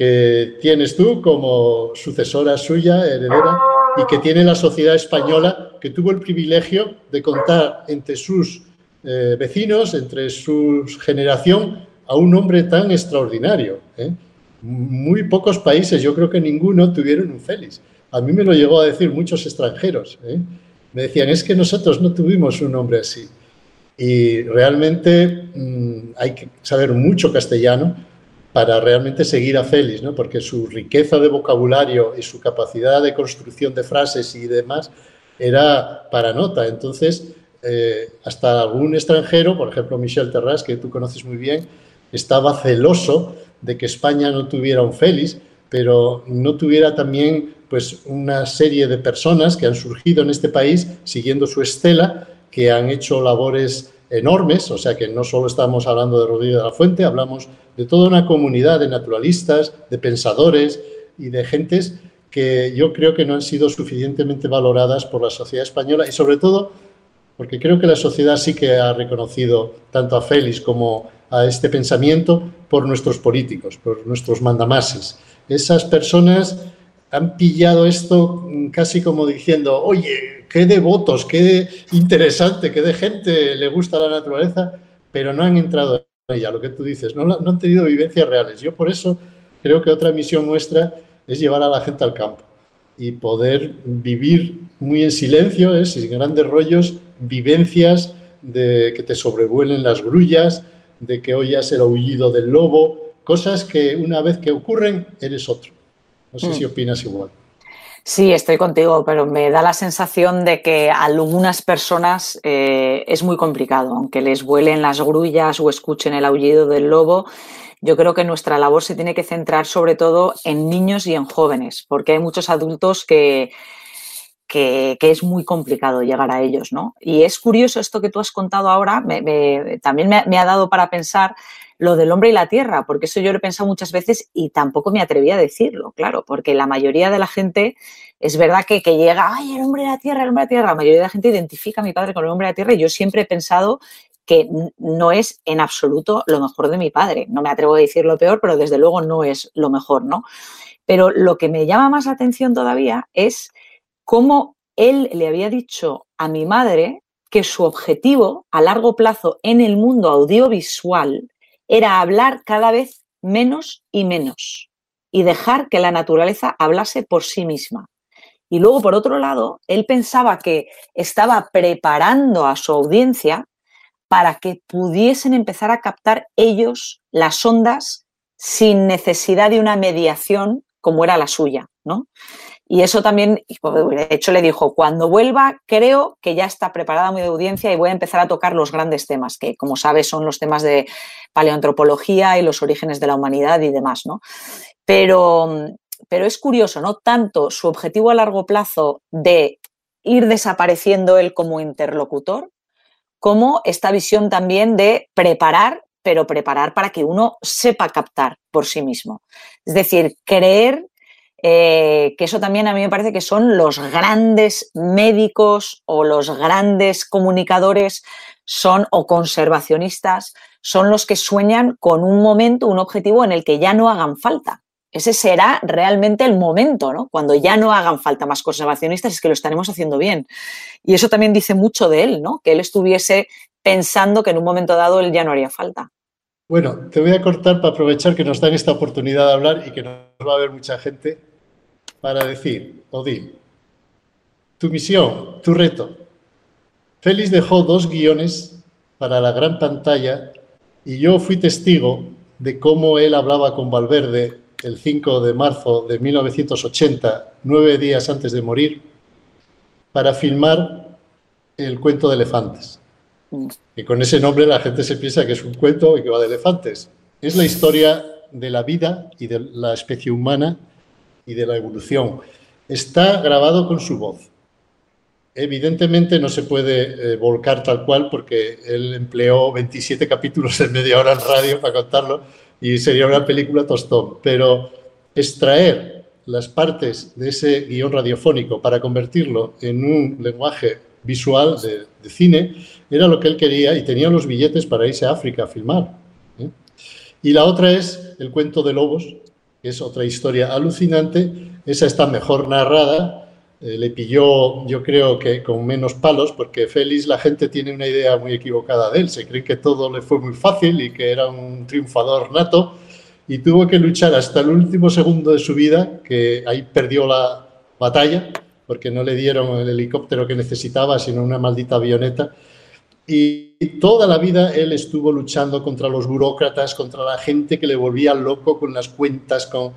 que tienes tú como sucesora suya, heredera, y que tiene la sociedad española, que tuvo el privilegio de contar entre sus eh, vecinos, entre su generación, a un hombre tan extraordinario. ¿eh? Muy pocos países, yo creo que ninguno, tuvieron un Félix. A mí me lo llegó a decir muchos extranjeros. ¿eh? Me decían, es que nosotros no tuvimos un hombre así. Y realmente mmm, hay que saber mucho castellano para realmente seguir a Félix, ¿no? porque su riqueza de vocabulario y su capacidad de construcción de frases y demás era para nota. Entonces, eh, hasta algún extranjero, por ejemplo Michel Terras, que tú conoces muy bien, estaba celoso de que España no tuviera un Félix, pero no tuviera también pues, una serie de personas que han surgido en este país siguiendo su estela, que han hecho labores enormes, o sea que no solo estamos hablando de Rodríguez de la Fuente, hablamos de toda una comunidad de naturalistas, de pensadores y de gentes que yo creo que no han sido suficientemente valoradas por la sociedad española y sobre todo porque creo que la sociedad sí que ha reconocido tanto a Félix como a este pensamiento por nuestros políticos, por nuestros mandamases. Esas personas han pillado esto casi como diciendo, oye, qué devotos, qué interesante, qué de gente le gusta la naturaleza, pero no han entrado en ella, lo que tú dices, no, no han tenido vivencias reales. Yo por eso creo que otra misión nuestra es llevar a la gente al campo y poder vivir muy en silencio, ¿eh? sin grandes rollos, vivencias de que te sobrevuelen las grullas, de que oyas el aullido del lobo, cosas que una vez que ocurren eres otro. No sé si mm. opinas igual. Sí, estoy contigo, pero me da la sensación de que a algunas personas eh, es muy complicado, aunque les vuelen las grullas o escuchen el aullido del lobo. Yo creo que nuestra labor se tiene que centrar sobre todo en niños y en jóvenes, porque hay muchos adultos que, que, es muy complicado llegar a ellos, ¿no? Y es curioso esto que tú has contado ahora, también me, ha dado para pensar lo del hombre y la tierra, porque eso yo lo he pensado muchas veces y tampoco me atreví a decirlo, claro, porque la mayoría de la gente es verdad que, que, llega, ay, el hombre de la tierra, el hombre de la tierra, la mayoría de la gente identifica a mi padre con el hombre de la tierra y yo siempre he pensado que no es en absoluto lo mejor de mi padre. No me atrevo a decir lo peor, pero desde luego no es lo mejor, ¿no? Pero lo que me llama más la atención todavía es cómo él le había dicho a mi madre que su objetivo a largo plazo en el mundo audiovisual era hablar cada vez menos y menos y dejar que la naturaleza hablase por sí misma. Y luego, por otro lado, él pensaba que estaba preparando a su audiencia para que pudiesen empezar a captar ellos las ondas sin necesidad de una mediación como era la suya, ¿no? Y eso también, de hecho, le dijo, cuando vuelva, creo que ya está preparada mi audiencia y voy a empezar a tocar los grandes temas, que como sabes son los temas de paleoantropología y los orígenes de la humanidad y demás, ¿no? Pero, pero es curioso, ¿no? Tanto su objetivo a largo plazo de ir desapareciendo él como interlocutor, como esta visión también de preparar, pero preparar para que uno sepa captar por sí mismo. Es decir, creer eh, que eso también a mí me parece que son los grandes médicos o los grandes comunicadores son o conservacionistas, son los que sueñan con un momento, un objetivo en el que ya no hagan falta. Ese será realmente el momento, ¿no? Cuando ya no hagan falta más conservacionistas, es que lo estaremos haciendo bien. Y eso también dice mucho de él, ¿no? Que él estuviese pensando que en un momento dado él ya no haría falta. Bueno, te voy a cortar para aprovechar que nos dan esta oportunidad de hablar y que nos va a ver mucha gente para decir, Odín, tu misión, tu reto. Félix dejó dos guiones para la gran pantalla y yo fui testigo de cómo él hablaba con Valverde el 5 de marzo de 1980, nueve días antes de morir, para filmar el cuento de elefantes. Y con ese nombre la gente se piensa que es un cuento y que va de elefantes. Es la historia de la vida y de la especie humana y de la evolución. Está grabado con su voz. Evidentemente no se puede eh, volcar tal cual porque él empleó 27 capítulos en media hora en radio para contarlo y sería una película tostón. Pero extraer las partes de ese guion radiofónico para convertirlo en un lenguaje visual de, cine era lo que él quería y tenía los billetes para irse a África a filmar. ¿eh? Y la otra es el cuento de lobos, es otra historia alucinante. Esa está mejor narrada. Eh, le pilló, yo creo que con menos palos, porque Félix, la gente tiene una idea muy equivocada de él. Se cree que todo le fue muy fácil y que era un triunfador nato. Y tuvo que luchar hasta el último segundo de su vida, que ahí perdió la batalla, porque no le dieron el helicóptero que necesitaba, sino una maldita avioneta. Y toda la vida él estuvo luchando contra los burócratas, contra la gente que le volvía loco con las cuentas, con,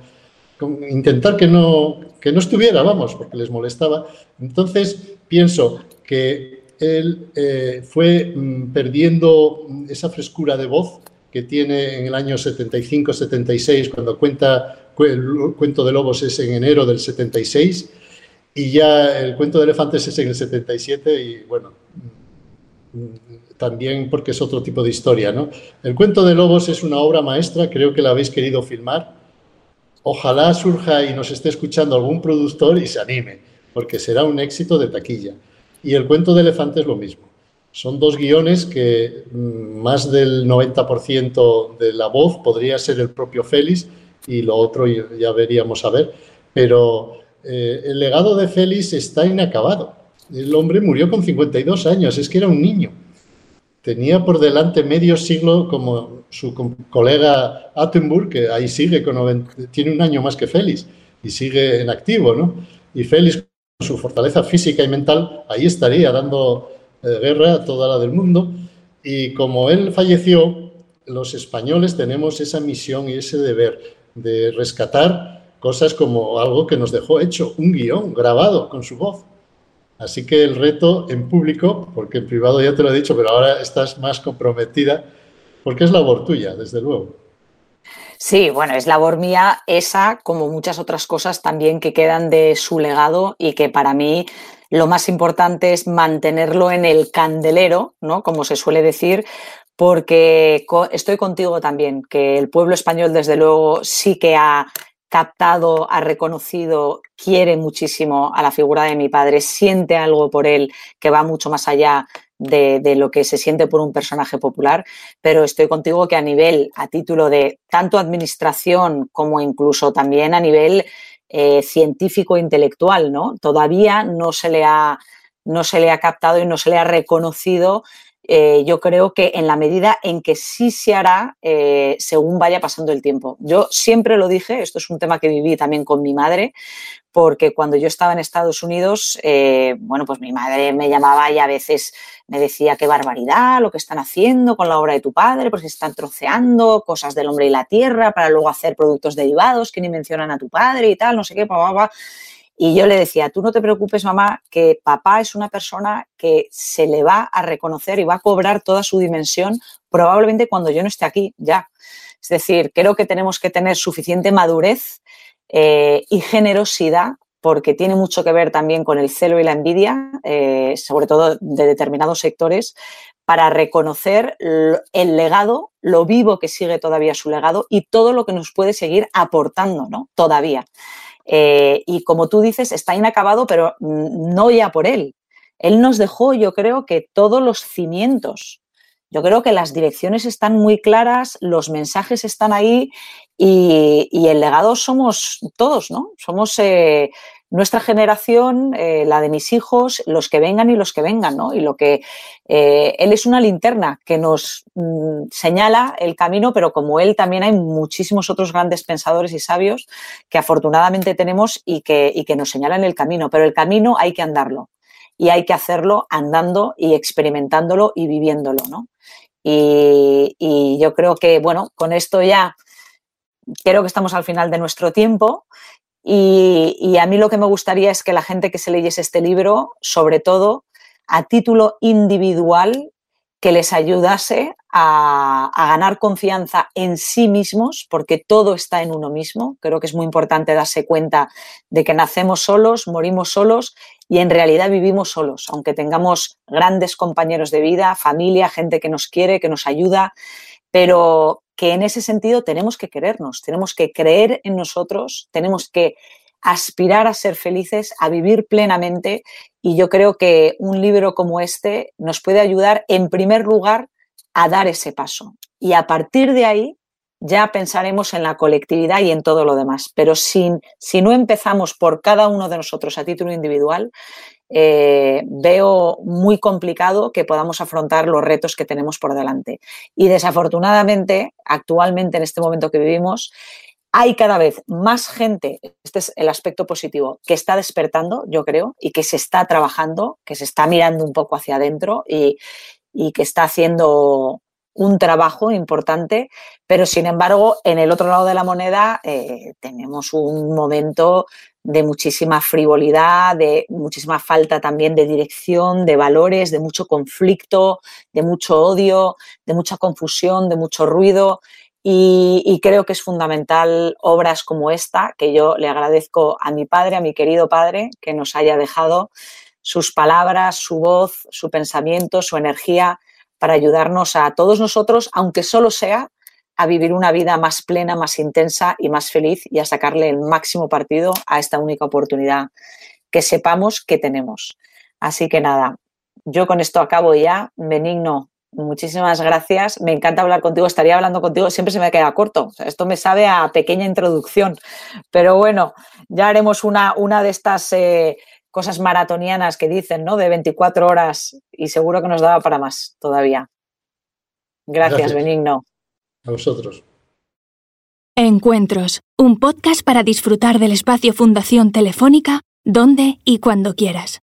intentar que no, que no estuviera, vamos, porque les molestaba. Entonces, pienso que él eh, fue mm, perdiendo esa frescura de voz que tiene en el año 75-76, cuando cuenta el cuento de lobos es en enero del 76, y ya el cuento de elefantes es en el 77, y bueno, también porque es otro tipo de historia. ¿no? El cuento de lobos es una obra maestra, creo que la habéis querido filmar. Ojalá surja y nos esté escuchando algún productor y se anime, porque será un éxito de taquilla. Y el cuento de elefante es lo mismo. Son dos guiones que mm, más del 90% de la voz podría ser el propio Félix y lo otro ya veríamos a ver. Pero eh, el legado de Félix está inacabado El hombre murió con 52 años, es que era un niño. Tenía por delante medio siglo como su colega Attenburg, que ahí sigue, con tiene un año más que Félix y sigue en activo, ¿no? Y Félix, con su fortaleza física y mental, ahí estaría dando eh, guerra a toda la del mundo. Y como él falleció, los españoles tenemos esa misión y ese deber de rescatar cosas como algo que nos dejó hecho, un guion grabado con su voz. Así que el reto en público, porque en privado ya te lo he dicho, pero ahora estás más comprometida, porque es labor tuya, desde luego. Sí, bueno, es labor mía esa, como muchas otras cosas también que quedan de su legado y que para mí lo más importante es mantenerlo en el candelero, ¿no? Como se suele decir, porque estoy contigo también, que el pueblo español desde luego sí que ha captado, ha reconocido, quiere muchísimo a la figura de mi padre, siente algo por él que va mucho más allá de, lo que se siente por un personaje popular, pero estoy contigo que a nivel, a título de tanto administración como incluso también a nivel eh, científico e intelectual, ¿no? Todavía no se le ha no se le ha captado y no se le ha reconocido eh, yo creo que en la medida en que sí se hará eh, según vaya pasando el tiempo. Yo siempre lo dije, esto es un tema que viví también con mi madre, porque cuando yo estaba en Estados Unidos, eh, bueno, pues mi madre me llamaba y a veces me decía qué barbaridad lo que están haciendo con la obra de tu padre, porque están troceando cosas del hombre y la tierra para luego hacer productos derivados que ni mencionan a tu padre y tal, no sé qué, pa, pa, pa. Y yo le decía, tú no te preocupes, mamá, que papá es una persona que se le va a reconocer y va a cobrar toda su dimensión probablemente cuando yo no esté aquí ya. Es decir, creo que tenemos que tener suficiente madurez eh, y generosidad porque tiene mucho que ver también con el celo y la envidia, eh, sobre todo de determinados sectores, para reconocer el legado, lo vivo que sigue todavía su legado y todo lo que nos puede seguir aportando, ¿no? Todavía. Eh, y como tú dices, está inacabado, pero no ya por él. Él nos dejó, yo creo que todos los cimientos. Yo creo que las direcciones están muy claras, los mensajes están ahí y, el legado somos todos, ¿no? Somos eh, nuestra generación, eh, la de mis hijos, los que vengan y los que vengan, ¿no? Y lo que eh, él es una linterna que nos mm, señala el camino, pero como él también hay muchísimos otros grandes pensadores y sabios que afortunadamente tenemos y que, nos señalan el camino, pero el camino hay que andarlo y hay que hacerlo andando y experimentándolo y viviéndolo, ¿no? Y, y yo creo que, bueno, con esto ya creo que estamos al final de nuestro tiempo y, a mí lo que me gustaría es que la gente que se leyese este libro, sobre todo a título individual, que les ayudase a, ganar confianza en sí mismos, porque todo está en uno mismo. Creo que es muy importante darse cuenta de que nacemos solos, morimos solos y en realidad vivimos solos, aunque tengamos grandes compañeros de vida, familia, gente que nos quiere, que nos ayuda, pero que en ese sentido tenemos que querernos, tenemos que creer en nosotros, tenemos que aspirar a ser felices, a vivir plenamente y yo creo que un libro como este nos puede ayudar en primer lugar a dar ese paso y a partir de ahí ya pensaremos en la colectividad y en todo lo demás. Pero sin, si no empezamos por cada uno de nosotros a título individual, eh, veo muy complicado que podamos afrontar los retos que tenemos por delante. Y desafortunadamente, actualmente en este momento que vivimos, hay cada vez más gente, este es el aspecto positivo, que está despertando, yo creo, y que se está trabajando, que se está mirando un poco hacia adentro y, que está haciendo un trabajo importante, pero sin embargo, en el otro lado de la moneda eh, tenemos un momento de muchísima frivolidad, de muchísima falta también de dirección, de valores, de mucho conflicto, de mucho odio, de mucha confusión, de mucho ruido. Y, creo que es fundamental obras como esta, que yo le agradezco a mi padre, a mi querido padre, que nos haya dejado sus palabras, su voz, su pensamiento, su energía para ayudarnos a todos nosotros, aunque solo sea a vivir una vida más plena, más intensa y más feliz y a sacarle el máximo partido a esta única oportunidad que sepamos que tenemos. Así que nada, yo con esto acabo ya. Benigno, muchísimas gracias. Me encanta hablar contigo. Estaría hablando contigo, siempre se me queda corto. esto me sabe a pequeña introducción. Pero bueno, ya haremos una, una de estas eh, cosas maratonianas que dicen, ¿no? De 24 horas y seguro que nos daba para más todavía. Gracias, Benigno. A vosotros. Encuentros, un podcast para disfrutar del espacio Fundación Telefónica, donde y cuando quieras.